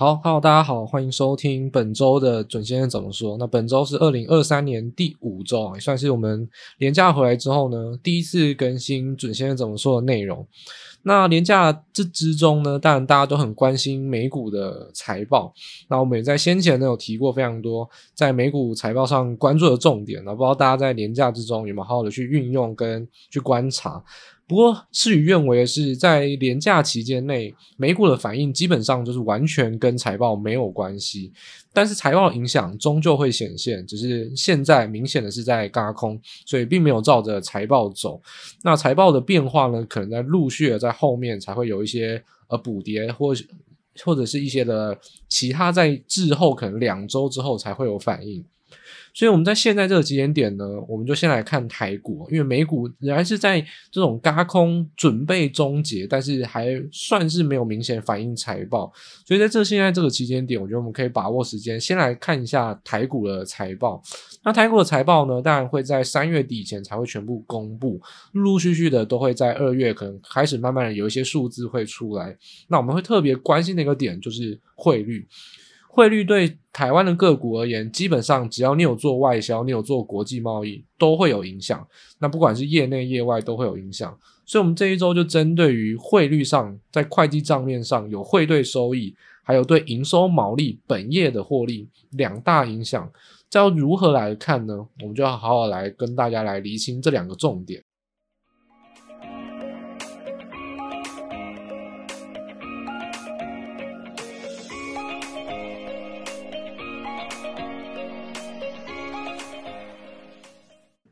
好，Hello，大家好，欢迎收听本周的准先生怎么说。那本周是二零二三年第五周，也算是我们连假回来之后呢，第一次更新准先生怎么说的内容。那连假这之中呢，当然大家都很关心美股的财报。那我们也在先前呢有提过非常多在美股财报上关注的重点。那不知道大家在连假之中有没有好好的去运用跟去观察？不过事与愿违的是，在连假期间内，美股的反应基本上就是完全跟财报没有关系。但是财报影响终究会显现，只是现在明显的是在轧空，所以并没有照着财报走。那财报的变化呢，可能在陆续的在后面才会有一些呃补跌，或或者是一些的其他在滞后，可能两周之后才会有反应。所以我们在现在这个时间点呢，我们就先来看台股，因为美股仍然是在这种轧空准备终结，但是还算是没有明显反映财报。所以在这现在这个期间点，我觉得我们可以把握时间，先来看一下台股的财报。那台股的财报呢，当然会在三月底以前才会全部公布，陆陆续续的都会在二月可能开始慢慢的有一些数字会出来。那我们会特别关心的一个点就是汇率。汇率对台湾的个股而言，基本上只要你有做外销，你有做国际贸易，都会有影响。那不管是业内业外都会有影响。所以，我们这一周就针对于汇率上，在会计账面上有汇兑收益，还有对营收毛利、本业的获利两大影响，这要如何来看呢？我们就要好好来跟大家来厘清这两个重点。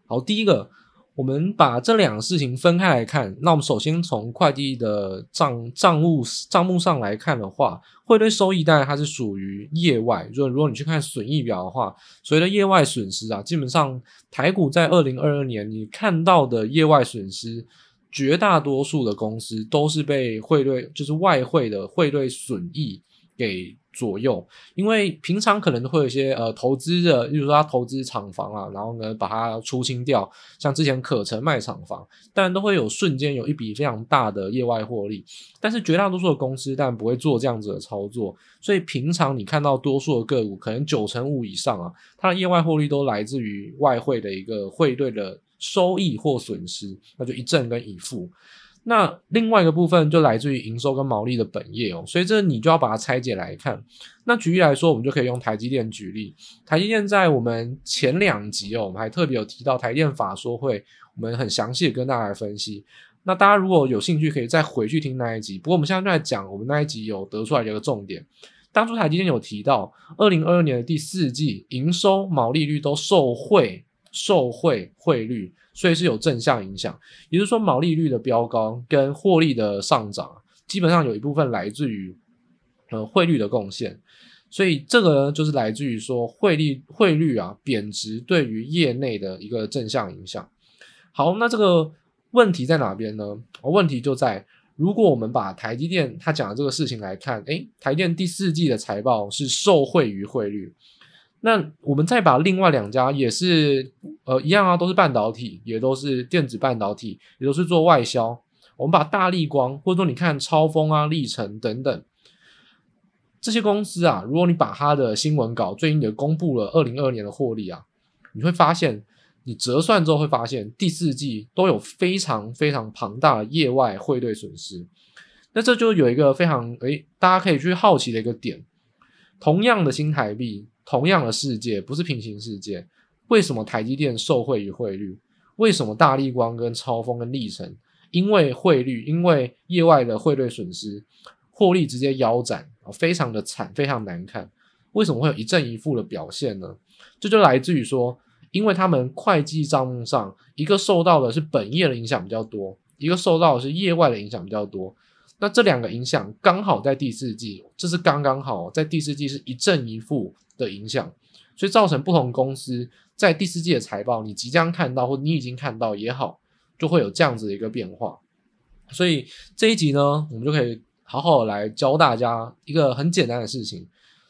好，第一个，我们把这两个事情分开来看。那我们首先从会计的账账务账目上来看的话，汇兑收益当然它是属于业外。如果如果你去看损益表的话，所谓的业外损失啊，基本上台股在二零二二年你看到的业外损失，绝大多数的公司都是被汇兑，就是外汇的汇兑损益给左右，因为平常可能会有一些呃投资的，例如说他投资厂房啊，然后呢把它出清掉，像之前可成卖厂房，当然都会有瞬间有一笔非常大的业外获利，但是绝大多数的公司当然不会做这样子的操作，所以平常你看到多数的个股，可能九成五以上啊，它的业外获利都来自于外汇的一个汇兑的收益或损失，那就一正跟一负。那另外一个部分就来自于营收跟毛利的本业哦，所以这你就要把它拆解来看。那举例来说，我们就可以用台积电举例。台积电在我们前两集哦，我们还特别有提到台电法说会，我们很详细的跟大家来分析。那大家如果有兴趣，可以再回去听那一集。不过我们现在就来讲，我们那一集有得出来一个重点。当初台积电有提到，二零二二年的第四季营收毛利率都受惠。受惠汇率，所以是有正向影响。也就是说，毛利率的飙高跟获利的上涨，基本上有一部分来自于呃汇率的贡献。所以这个呢，就是来自于说汇率汇率啊贬值对于业内的一个正向影响。好，那这个问题在哪边呢？问题就在如果我们把台积电他讲的这个事情来看，诶，台电第四季的财报是受惠于汇率。那我们再把另外两家也是呃一样啊，都是半导体，也都是电子半导体，也都是做外销。我们把大立光或者说你看超丰啊、力成等等这些公司啊，如果你把它的新闻稿最近也公布了二零二二年的获利啊，你会发现你折算之后会发现第四季都有非常非常庞大的业外汇兑损失。那这就有一个非常诶，大家可以去好奇的一个点，同样的新台币。同样的世界不是平行世界，为什么台积电受惠于汇率？为什么大立光跟超丰跟力成因为汇率，因为业外的汇率损失，获利直接腰斩，非常的惨，非常难看。为什么会有一正一负的表现呢？这就来自于说，因为他们会计账目上，一个受到的是本业的影响比较多，一个受到的是业外的影响比较多。那这两个影响刚好在第四季，这是刚刚好在第四季是一正一负。的影响，所以造成不同公司在第四季的财报，你即将看到或你已经看到也好，就会有这样子的一个变化。所以这一集呢，我们就可以好好来教大家一个很简单的事情，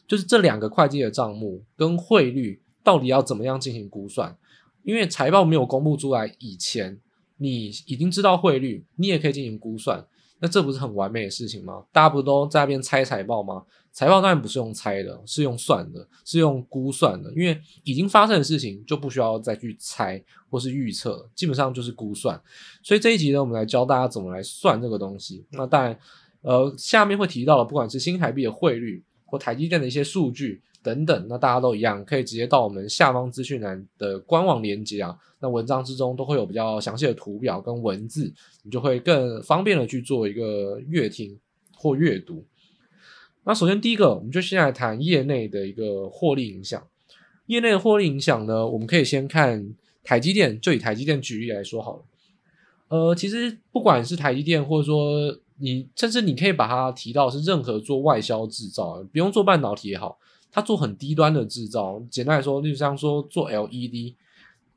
就是这两个会计的账目跟汇率到底要怎么样进行估算。因为财报没有公布出来以前，你已经知道汇率，你也可以进行估算。那这不是很完美的事情吗？大家不都在那边猜财报吗？财报当然不是用猜的，是用算的，是用估算的。因为已经发生的事情就不需要再去猜或是预测，基本上就是估算。所以这一集呢，我们来教大家怎么来算这个东西。那当然，呃，下面会提到的，不管是新台币的汇率或台积电的一些数据等等，那大家都一样，可以直接到我们下方资讯栏的官网连接啊。那文章之中都会有比较详细的图表跟文字，你就会更方便的去做一个阅听或阅读。那首先第一个，我们就先来谈业内的一个获利影响。业内的获利影响呢，我们可以先看台积电，就以台积电举例来说好了。呃，其实不管是台积电，或者说你，甚至你可以把它提到是任何做外销制造，不用做半导体也好，它做很低端的制造，简单来说，例如像说做 LED，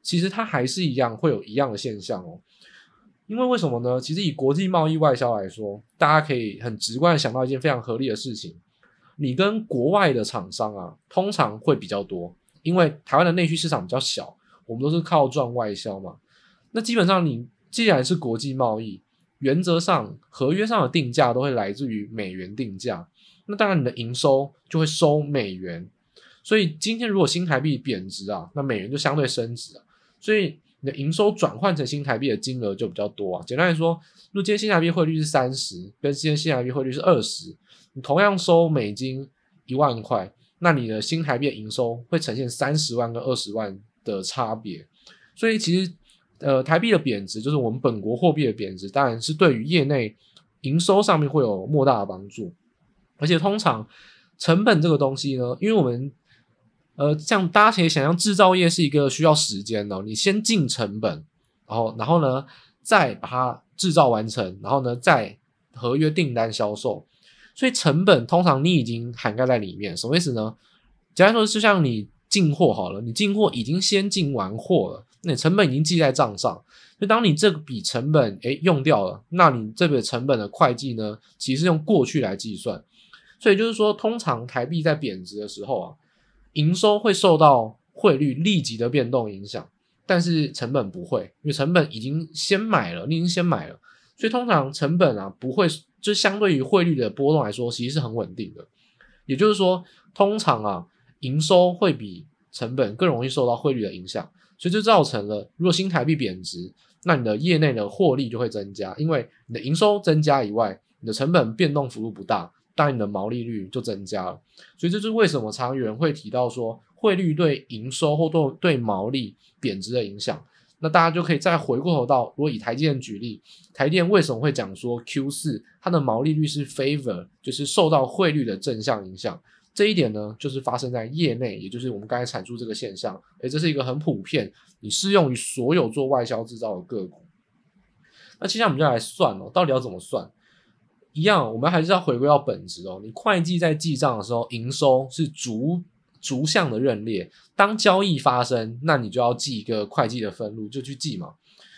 其实它还是一样会有一样的现象哦。因为为什么呢？其实以国际贸易外销来说，大家可以很直观的想到一件非常合理的事情：你跟国外的厂商啊，通常会比较多，因为台湾的内需市场比较小，我们都是靠赚外销嘛。那基本上你既然是国际贸易，原则上合约上的定价都会来自于美元定价，那当然你的营收就会收美元。所以今天如果新台币贬值啊，那美元就相对升值啊，所以。你的营收转换成新台币的金额就比较多啊。简单来说，如果今天新台币汇率是三十，跟今天新台币汇率是二十，你同样收美金一万块，那你的新台币的营收会呈现三十万跟二十万的差别。所以其实，呃，台币的贬值就是我们本国货币的贬值，当然是对于业内营收上面会有莫大的帮助。而且通常成本这个东西呢，因为我们呃，像大家可以想象，制造业是一个需要时间的。你先进成本，然后，然后呢，再把它制造完成，然后呢，再合约订单销售。所以成本通常你已经涵盖在里面。什么意思呢？简单说，就像你进货好了，你进货已经先进完货了，那你成本已经记在账上。就当你这笔成本诶用掉了，那你这笔成本的会计呢，其实用过去来计算。所以就是说，通常台币在贬值的时候啊。营收会受到汇率立即的变动影响，但是成本不会，因为成本已经先买了，你已经先买了，所以通常成本啊不会，就相对于汇率的波动来说，其实是很稳定的。也就是说，通常啊营收会比成本更容易受到汇率的影响，所以就造成了，如果新台币贬值，那你的业内的获利就会增加，因为你的营收增加以外，你的成本变动幅度不大。当然，你的毛利率就增加了，所以这就是为什么常有人会提到说汇率对营收或对对毛利贬值的影响。那大家就可以再回过头到，如果以台积电举例，台电为什么会讲说 Q 四它的毛利率是 favor，就是受到汇率的正向影响？这一点呢，就是发生在业内，也就是我们刚才阐述这个现象。诶，这是一个很普遍，你适用于所有做外销制造的个股。那接下来我们就来算哦，到底要怎么算？一样，我们还是要回归到本质哦。你会计在记账的时候，营收是逐逐项的认列。当交易发生，那你就要记一个会计的分录，就去记嘛。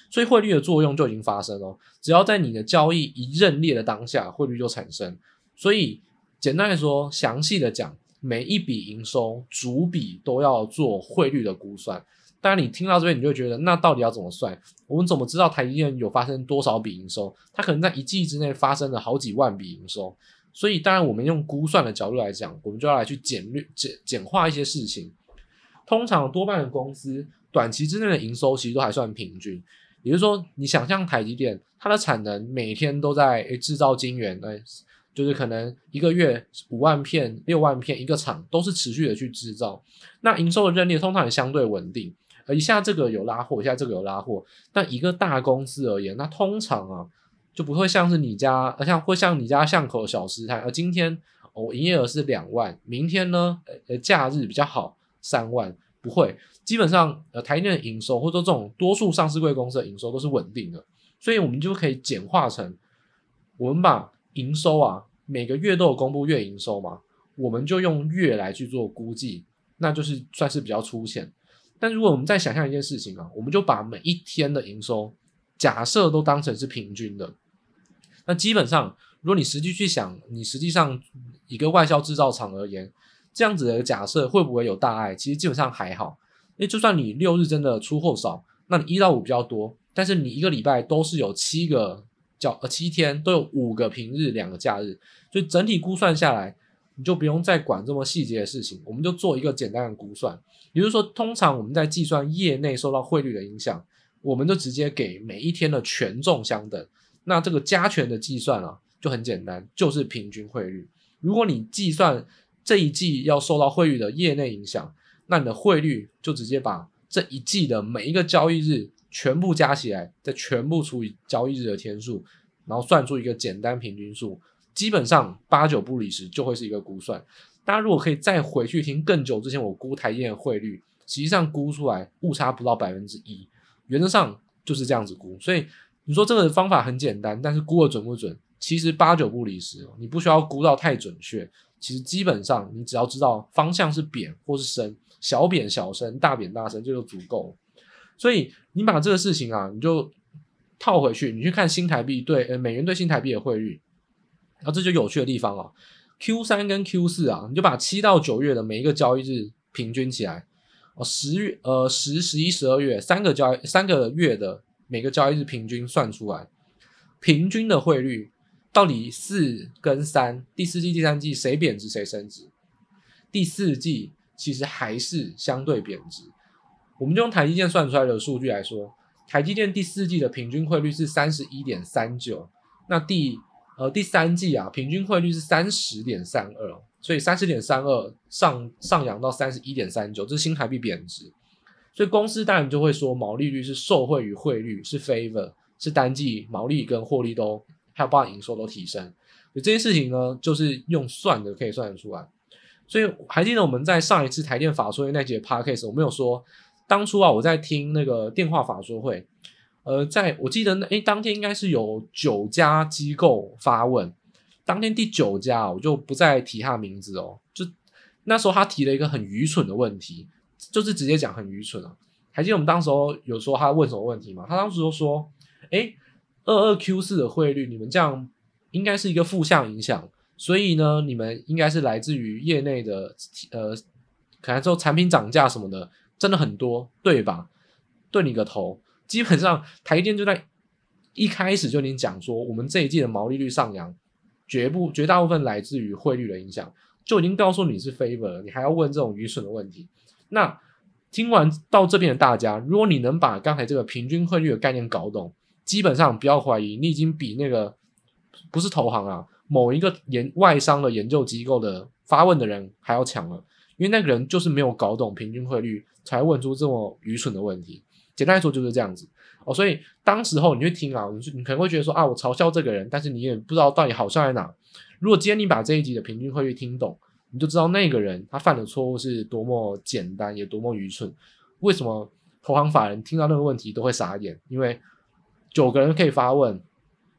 所以汇率的作用就已经发生了。只要在你的交易一认列的当下，汇率就产生。所以简单来说，详细的讲，每一笔营收逐笔都要做汇率的估算。当然，你听到这边，你就会觉得，那到底要怎么算？我们怎么知道台积电有发生多少笔营收？它可能在一季之内发生了好几万笔营收。所以，当然，我们用估算的角度来讲，我们就要来去简略、简简化一些事情。通常，多半的公司短期之内的营收其实都还算平均。也就是说，你想象台积电，它的产能每天都在诶制造晶圆，诶就是可能一个月五万片、六万片一个厂都是持续的去制造。那营收的认列通常也相对稳定。呃，一下这个有拉货，一下这个有拉货。但一个大公司而言，那通常啊，就不会像是你家，呃，像会像你家巷口小吃摊，而今天我营业额是两万，明天呢，呃，假日比较好，三万，不会。基本上，呃，台积电的营收或者说这种多数上市贵公司的营收都是稳定的，所以我们就可以简化成，我们把营收啊，每个月都有公布月营收嘛，我们就用月来去做估计，那就是算是比较粗浅。但如果我们再想象一件事情啊，我们就把每一天的营收假设都当成是平均的，那基本上，如果你实际去想，你实际上一个外销制造厂而言，这样子的假设会不会有大碍？其实基本上还好，因为就算你六日真的出货少，那你一到五比较多，但是你一个礼拜都是有七个叫呃七天，都有五个平日，两个假日，所以整体估算下来，你就不用再管这么细节的事情，我们就做一个简单的估算。也就是说，通常我们在计算业内受到汇率的影响，我们就直接给每一天的权重相等。那这个加权的计算啊，就很简单，就是平均汇率。如果你计算这一季要受到汇率的业内影响，那你的汇率就直接把这一季的每一个交易日全部加起来，再全部除以交易日的天数，然后算出一个简单平均数。基本上八九不离十，就会是一个估算。大家如果可以再回去听更久之前我估台积电的汇率，实际上估出来误差不到百分之一，原则上就是这样子估。所以你说这个方法很简单，但是估的准不准？其实八九不离十，你不需要估到太准确。其实基本上你只要知道方向是贬或是升，小贬小升，大贬大升，这就足够。所以你把这个事情啊，你就套回去，你去看新台币对呃美元对新台币的汇率。然后这就有趣的地方啊，Q 三跟 Q 四啊，你就把七到九月的每一个交易日平均起来，哦，十月呃十、十一、十二月三个交三个月的每个交易日平均算出来，平均的汇率到底四跟三，第四季、第三季谁贬值谁升值？第四季其实还是相对贬值。我们就用台积电算出来的数据来说，台积电第四季的平均汇率是三十一点三九，那第呃，第三季啊，平均汇率是三十点三二，所以三十点三二上上扬到三十一点三九，这是新台币贬值，所以公司当然就会说毛利率是受惠于汇率，是 favor，是单季毛利跟获利都还有包含营收都提升，所以这件事情呢，就是用算的可以算得出来。所以还记得我们在上一次台电法说会那节 podcast，我们有说当初啊，我在听那个电话法说会。呃，在我记得那诶，当天应该是有九家机构发问，当天第九家我就不再提他名字哦。就那时候他提了一个很愚蠢的问题，就是直接讲很愚蠢啊。还记得我们当时候有说他问什么问题吗？他当时就说：“诶，二二 Q 四的汇率，你们这样应该是一个负向影响，所以呢，你们应该是来自于业内的呃，可能说产品涨价什么的，真的很多，对吧？对你个头！”基本上，台电就在一开始就已经讲说，我们这一季的毛利率上扬，绝不绝大部分来自于汇率的影响，就已经告诉你是 favor，你还要问这种愚蠢的问题。那听完到这边的大家，如果你能把刚才这个平均汇率的概念搞懂，基本上不要怀疑，你已经比那个不是投行啊，某一个研外商的研究机构的发问的人还要强了，因为那个人就是没有搞懂平均汇率，才问出这么愚蠢的问题。简单来说就是这样子哦，所以当时候你去听啊，你你可能会觉得说啊，我嘲笑这个人，但是你也不知道到底好笑在哪。如果今天你把这一集的平均汇率听懂，你就知道那个人他犯的错误是多么简单，也多么愚蠢。为什么投行法人听到那个问题都会傻眼？因为九个人可以发问，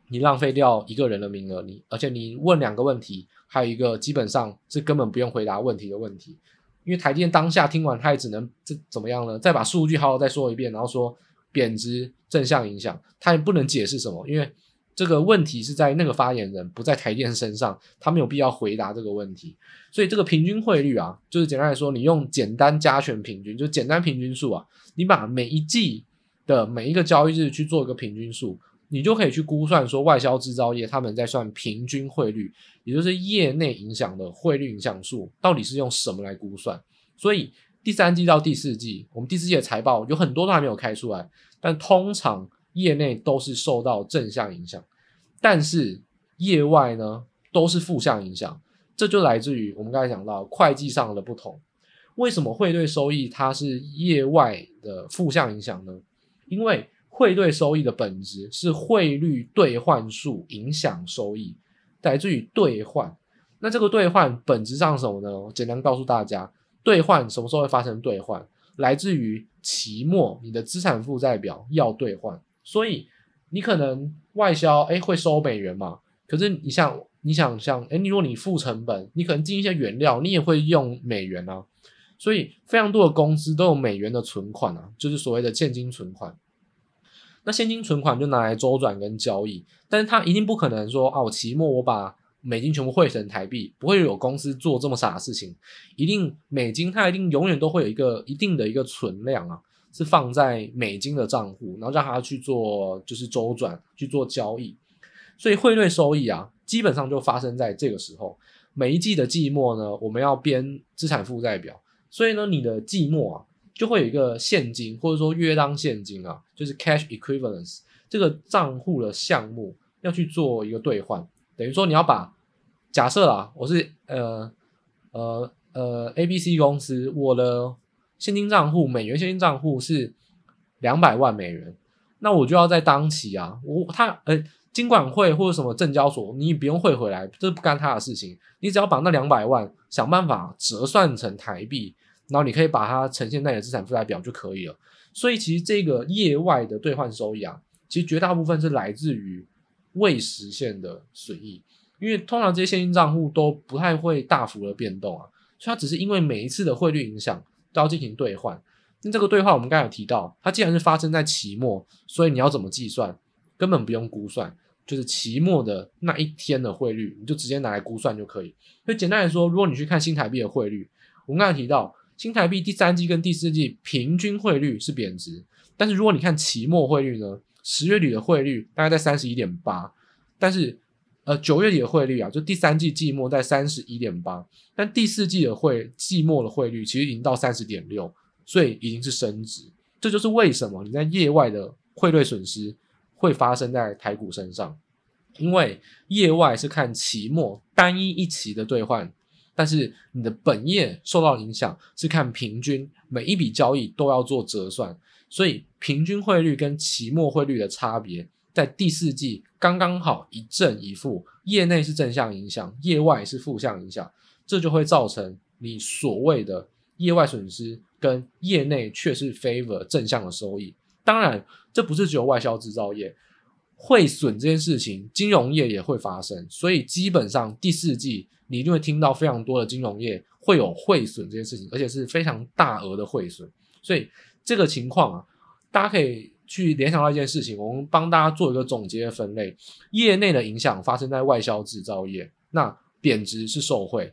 你浪费掉一个人的名额，你而且你问两个问题，还有一个基本上是根本不用回答问题的问题。因为台电当下听完，他也只能这怎么样呢？再把数据好好再说一遍，然后说贬值正向影响，他也不能解释什么，因为这个问题是在那个发言人不在台电身上，他没有必要回答这个问题。所以这个平均汇率啊，就是简单来说，你用简单加权平均，就简单平均数啊，你把每一季的每一个交易日去做一个平均数。你就可以去估算说，外销制造业他们在算平均汇率，也就是业内影响的汇率影响数，到底是用什么来估算？所以第三季到第四季，我们第四季的财报有很多都还没有开出来，但通常业内都是受到正向影响，但是业外呢都是负向影响，这就来自于我们刚才讲到会计上的不同。为什么汇兑收益它是业外的负向影响呢？因为汇兑收益的本质是汇率兑换数影响收益，来自于兑换。那这个兑换本质上什么呢？我简单告诉大家，兑换什么时候会发生兑换？来自于期末你的资产负债表要兑换，所以你可能外销哎会收美元嘛，可是你像你想像哎，你如果你付成本，你可能进一些原料，你也会用美元啊，所以非常多的公司都有美元的存款啊，就是所谓的现金存款。那现金存款就拿来周转跟交易，但是他一定不可能说啊，我期末我把美金全部汇成台币，不会有公司做这么傻的事情。一定美金它一定永远都会有一个一定的一个存量啊，是放在美金的账户，然后让它去做就是周转去做交易。所以汇率收益啊，基本上就发生在这个时候。每一季的季末呢，我们要编资产负债表，所以呢，你的季末啊，就会有一个现金或者说约当现金啊，就是 cash equivalence 这个账户的项目要去做一个兑换，等于说你要把假设啊，我是呃呃呃 A B C 公司，我的现金账户美元现金账户是两百万美元，那我就要在当期啊，我他呃。金管会或者什么证交所，你不用汇回来，这不干他的事情。你只要把那两百万想办法折算成台币，然后你可以把它呈现在你的资产负债表就可以了。所以其实这个业外的兑换收益啊，其实绝大部分是来自于未实现的损益，因为通常这些现金账户都不太会大幅的变动啊，所以它只是因为每一次的汇率影响都要进行兑换。那这个兑换我们刚才有提到，它既然是发生在期末，所以你要怎么计算，根本不用估算。就是期末的那一天的汇率，你就直接拿来估算就可以。所以简单来说，如果你去看新台币的汇率，我们刚才提到新台币第三季跟第四季平均汇率是贬值，但是如果你看期末汇率呢，十月底的汇率大概在三十一点八，但是呃九月底的汇率啊，就第三季季末在三十一点八，但第四季的汇季末的汇率其实已经到三十点六，所以已经是升值。这就是为什么你在业外的汇率损失。会发生在台股身上，因为业外是看期末单一一期的兑换，但是你的本业受到影响是看平均每一笔交易都要做折算，所以平均汇率跟期末汇率的差别在第四季刚刚好一正一负，业内是正向影响，业外是负向影响，这就会造成你所谓的业外损失跟业内却是 favor 正向的收益。当然，这不是只有外销制造业汇损这件事情，金融业也会发生。所以基本上第四季你一定会听到非常多的金融业会有汇损这件事情，而且是非常大额的汇损。所以这个情况啊，大家可以去联想到一件事情，我们帮大家做一个总结分类：业内的影响发生在外销制造业，那贬值是受惠；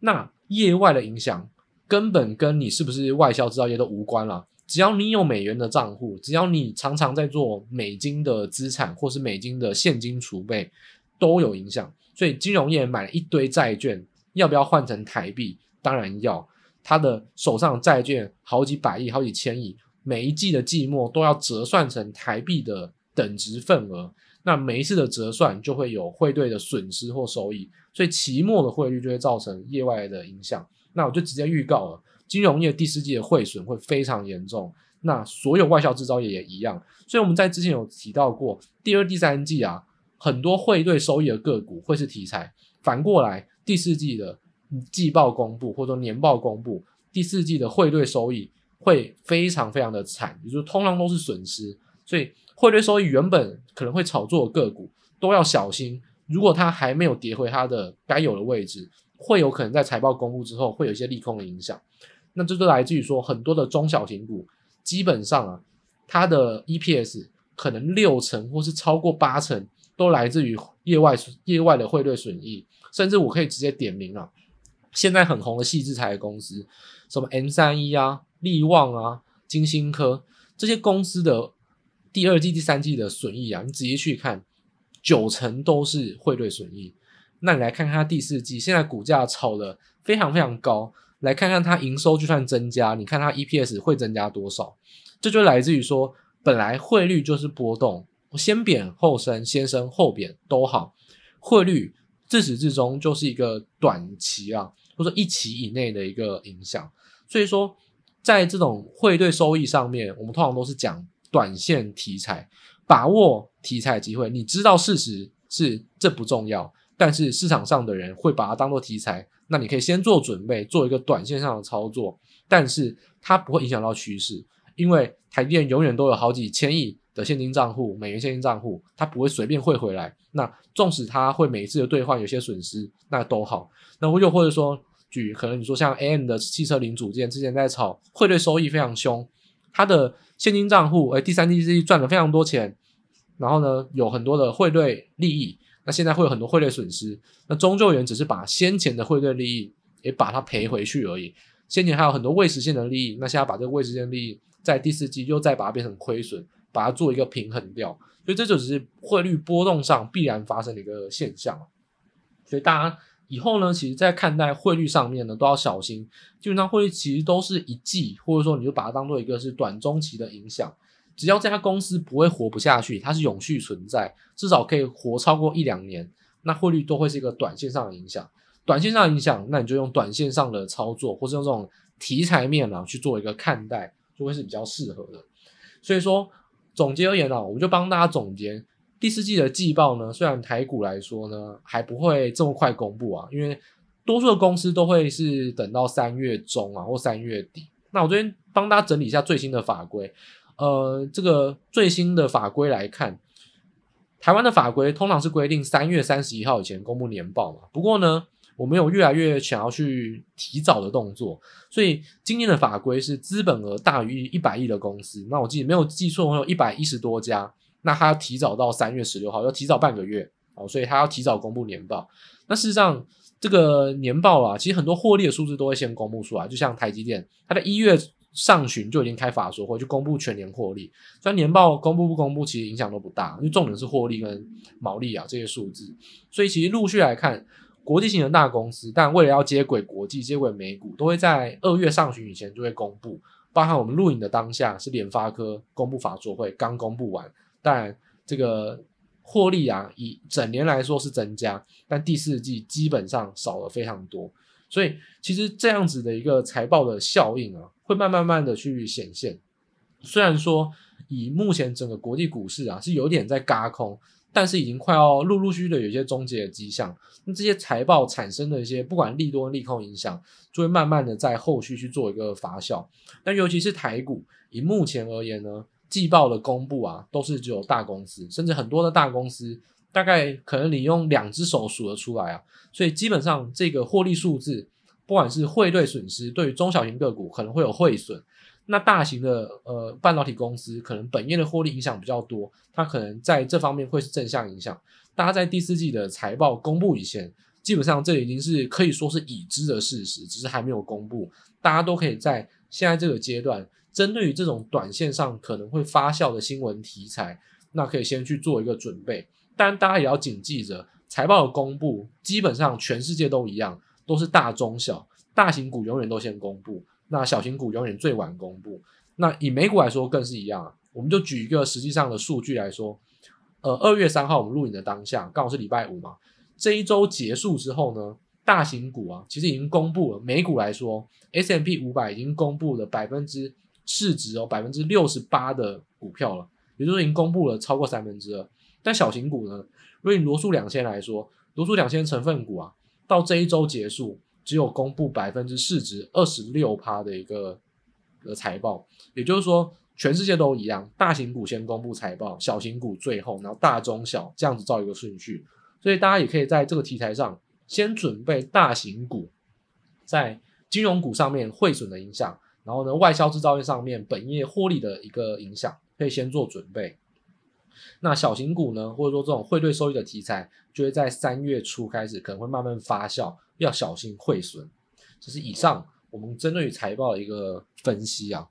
那业外的影响根本跟你是不是外销制造业都无关了。只要你有美元的账户，只要你常常在做美金的资产或是美金的现金储备，都有影响。所以金融业买了一堆债券，要不要换成台币？当然要。他的手上债券好几百亿、好几千亿，每一季的季末都要折算成台币的等值份额。那每一次的折算就会有汇兑的损失或收益，所以期末的汇率就会造成业外的影响。那我就直接预告了。金融业第四季的汇损会非常严重，那所有外销制造业也一样。所以我们在之前有提到过，第二、第三季啊，很多汇兑收益的个股会是题材。反过来，第四季的季报公布或者说年报公布，第四季的汇兑收益会非常非常的惨，也就是通常都是损失。所以汇兑收益原本可能会炒作的个股都要小心，如果它还没有跌回它的该有的位置，会有可能在财报公布之后会有一些利空的影响。那这就来自于说，很多的中小型股，基本上啊，它的 EPS 可能六成或是超过八成，都来自于业外业外的汇兑损益，甚至我可以直接点名啊，现在很红的矽智财的公司，什么 M 三一啊、力旺啊、金星科这些公司的第二季、第三季的损益啊，你仔细去看，九成都是汇兑损益。那你来看看它第四季，现在股价炒得非常非常高。来看看它营收就算增加，你看它 EPS 会增加多少？这就来自于说，本来汇率就是波动，先贬后升，先升后贬都好，汇率自始至终就是一个短期啊，或者一期以内的一个影响。所以说，在这种汇兑收益上面，我们通常都是讲短线题材，把握题材机会。你知道事实是这不重要，但是市场上的人会把它当做题材。那你可以先做准备，做一个短线上的操作，但是它不会影响到趋势，因为台电永远都有好几千亿的现金账户，美元现金账户，它不会随便汇回来。那纵使它会每一次的兑换有些损失，那都好。那又或者说，举可能你说像 AM 的汽车零组件之前在炒汇兑收益非常凶，它的现金账户诶第三季、第四季赚了非常多钱，然后呢有很多的汇兑利益。那现在会有很多汇率损失，那终究源只是把先前的汇率利益也把它赔回去而已。先前还有很多未实现的利益，那现在把这个未实现利益在第四季又再把它变成亏损，把它做一个平衡掉。所以这就只是汇率波动上必然发生的一个现象。所以大家以后呢，其实在看待汇率上面呢，都要小心。基本上汇率其实都是一季，或者说你就把它当做一个是短中期的影响。只要这家公司不会活不下去，它是永续存在，至少可以活超过一两年，那汇率都会是一个短线上的影响。短线上的影响，那你就用短线上的操作，或是用这种题材面啊去做一个看待，就会是比较适合的。所以说，总结而言呢，我们就帮大家总结第四季的季报呢。虽然台股来说呢，还不会这么快公布啊，因为多数的公司都会是等到三月中啊或三月底。那我这边帮大家整理一下最新的法规。呃，这个最新的法规来看，台湾的法规通常是规定三月三十一号以前公布年报嘛。不过呢，我们有越来越想要去提早的动作，所以今年的法规是资本额大于一百亿的公司，那我记得没有记错，我有一百一十多家，那他要提早到三月十六号，要提早半个月哦，所以他要提早公布年报。那事实上，这个年报啊，其实很多获利的数字都会先公布出来，就像台积电，它在一月上旬就已经开法说会，就公布全年获利。虽然年报公布不公布，其实影响都不大，因为重点是获利跟毛利啊这些数字，所以其实陆续来看。国际型的大公司，但为了要接轨国际、接轨美股，都会在二月上旬以前就会公布。包含我们录影的当下是联发科公布法说会刚公布完，当然这个获利啊，以整年来说是增加，但第四季基本上少了非常多。所以其实这样子的一个财报的效应啊，会慢慢慢的去显现。虽然说以目前整个国际股市啊，是有点在嘎空。但是已经快要陆陆续续的有一些终结的迹象，那这些财报产生的一些不管利多利空影响，就会慢慢的在后续去做一个发酵。但尤其是台股，以目前而言呢，季报的公布啊，都是只有大公司，甚至很多的大公司，大概可能你用两只手数得出来啊。所以基本上这个获利数字，不管是汇兑损失，对于中小型个股可能会有汇损。那大型的呃半导体公司可能本业的获利影响比较多，它可能在这方面会是正向影响。大家在第四季的财报公布以前，基本上这已经是可以说是已知的事实，只是还没有公布。大家都可以在现在这个阶段，针对于这种短线上可能会发酵的新闻题材，那可以先去做一个准备。但，大家也要谨记着，财报的公布基本上全世界都一样，都是大中小，大型股永远都先公布。那小型股永远最晚公布。那以美股来说更是一样啊。我们就举一个实际上的数据来说，呃，二月三号我们录影的当下刚好是礼拜五嘛。这一周结束之后呢，大型股啊其实已经公布了。美股来说 S M P 五百已经公布了百分之市值哦百分之六十八的股票了，也就是已经公布了超过三分之二。但小型股呢，如果以罗素两千来说，罗素两千成分股啊，到这一周结束。只有公布百分之市值二十六趴的一个的财报，也就是说，全世界都一样，大型股先公布财报，小型股最后，然后大中小这样子造一个顺序。所以大家也可以在这个题材上先准备大型股在金融股上面汇损的影响，然后呢，外销制造业上面本业获利的一个影响，可以先做准备。那小型股呢，或者说这种汇兑收益的题材，就会在三月初开始可能会慢慢发酵。要小心汇损，这是以上我们针对于财报的一个分析啊。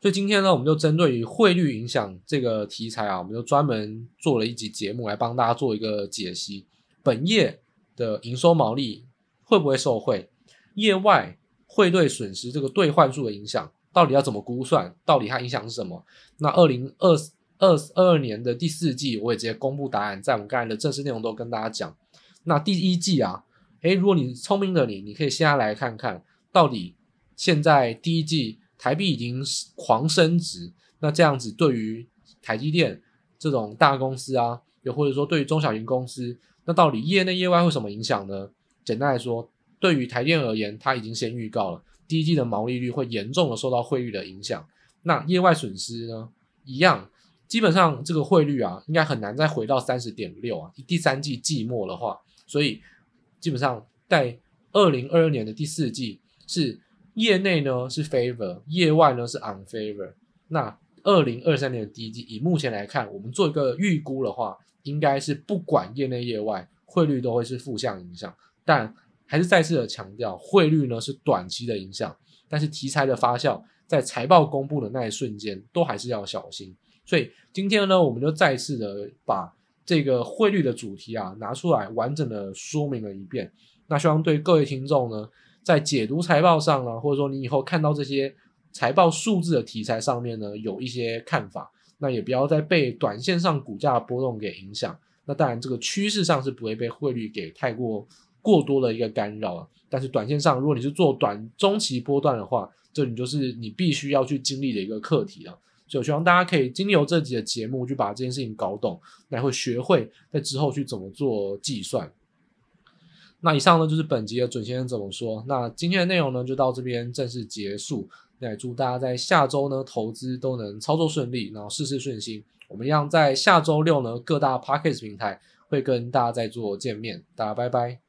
所以今天呢，我们就针对于汇率影响这个题材啊，我们就专门做了一集节目来帮大家做一个解析。本业的营收毛利会不会受惠？业外汇兑损失这个兑换数的影响到底要怎么估算？到底它影响是什么？那二零二二二二年的第四季，我也直接公布答案，在我们刚才的正式内容都跟大家讲。那第一季啊。诶，如果你聪明的你，你可以现在来看看到底现在第一季台币已经狂升值，那这样子对于台积电这种大公司啊，又或者说对于中小型公司，那到底业内业外会什么影响呢？简单来说，对于台电而言，它已经先预告了第一季的毛利率会严重的受到汇率的影响。那业外损失呢，一样，基本上这个汇率啊，应该很难再回到三十点六啊。第三季季末的话，所以。基本上在二零二二年的第四季是业内呢是 favor，业外呢是 unfavor。那二零二三年的第一季，以目前来看，我们做一个预估的话，应该是不管业内业外，汇率都会是负向影响。但还是再次的强调，汇率呢是短期的影响，但是题材的发酵，在财报公布的那一瞬间，都还是要小心。所以今天呢，我们就再次的把。这个汇率的主题啊，拿出来完整的说明了一遍。那希望对各位听众呢，在解读财报上呢，或者说你以后看到这些财报数字的题材上面呢，有一些看法。那也不要再被短线上股价波动给影响。那当然，这个趋势上是不会被汇率给太过过多的一个干扰。但是短线上，如果你是做短中期波段的话，这你就是你必须要去经历的一个课题了。所以我希望大家可以经由这集的节目，去把这件事情搞懂，来会学会在之后去怎么做计算。那以上呢，就是本集的准先生怎么说。那今天的内容呢，就到这边正式结束。那也祝大家在下周呢，投资都能操作顺利，然后事事顺心。我们一样在下周六呢，各大 Podcast 平台会跟大家再做见面。大家拜拜。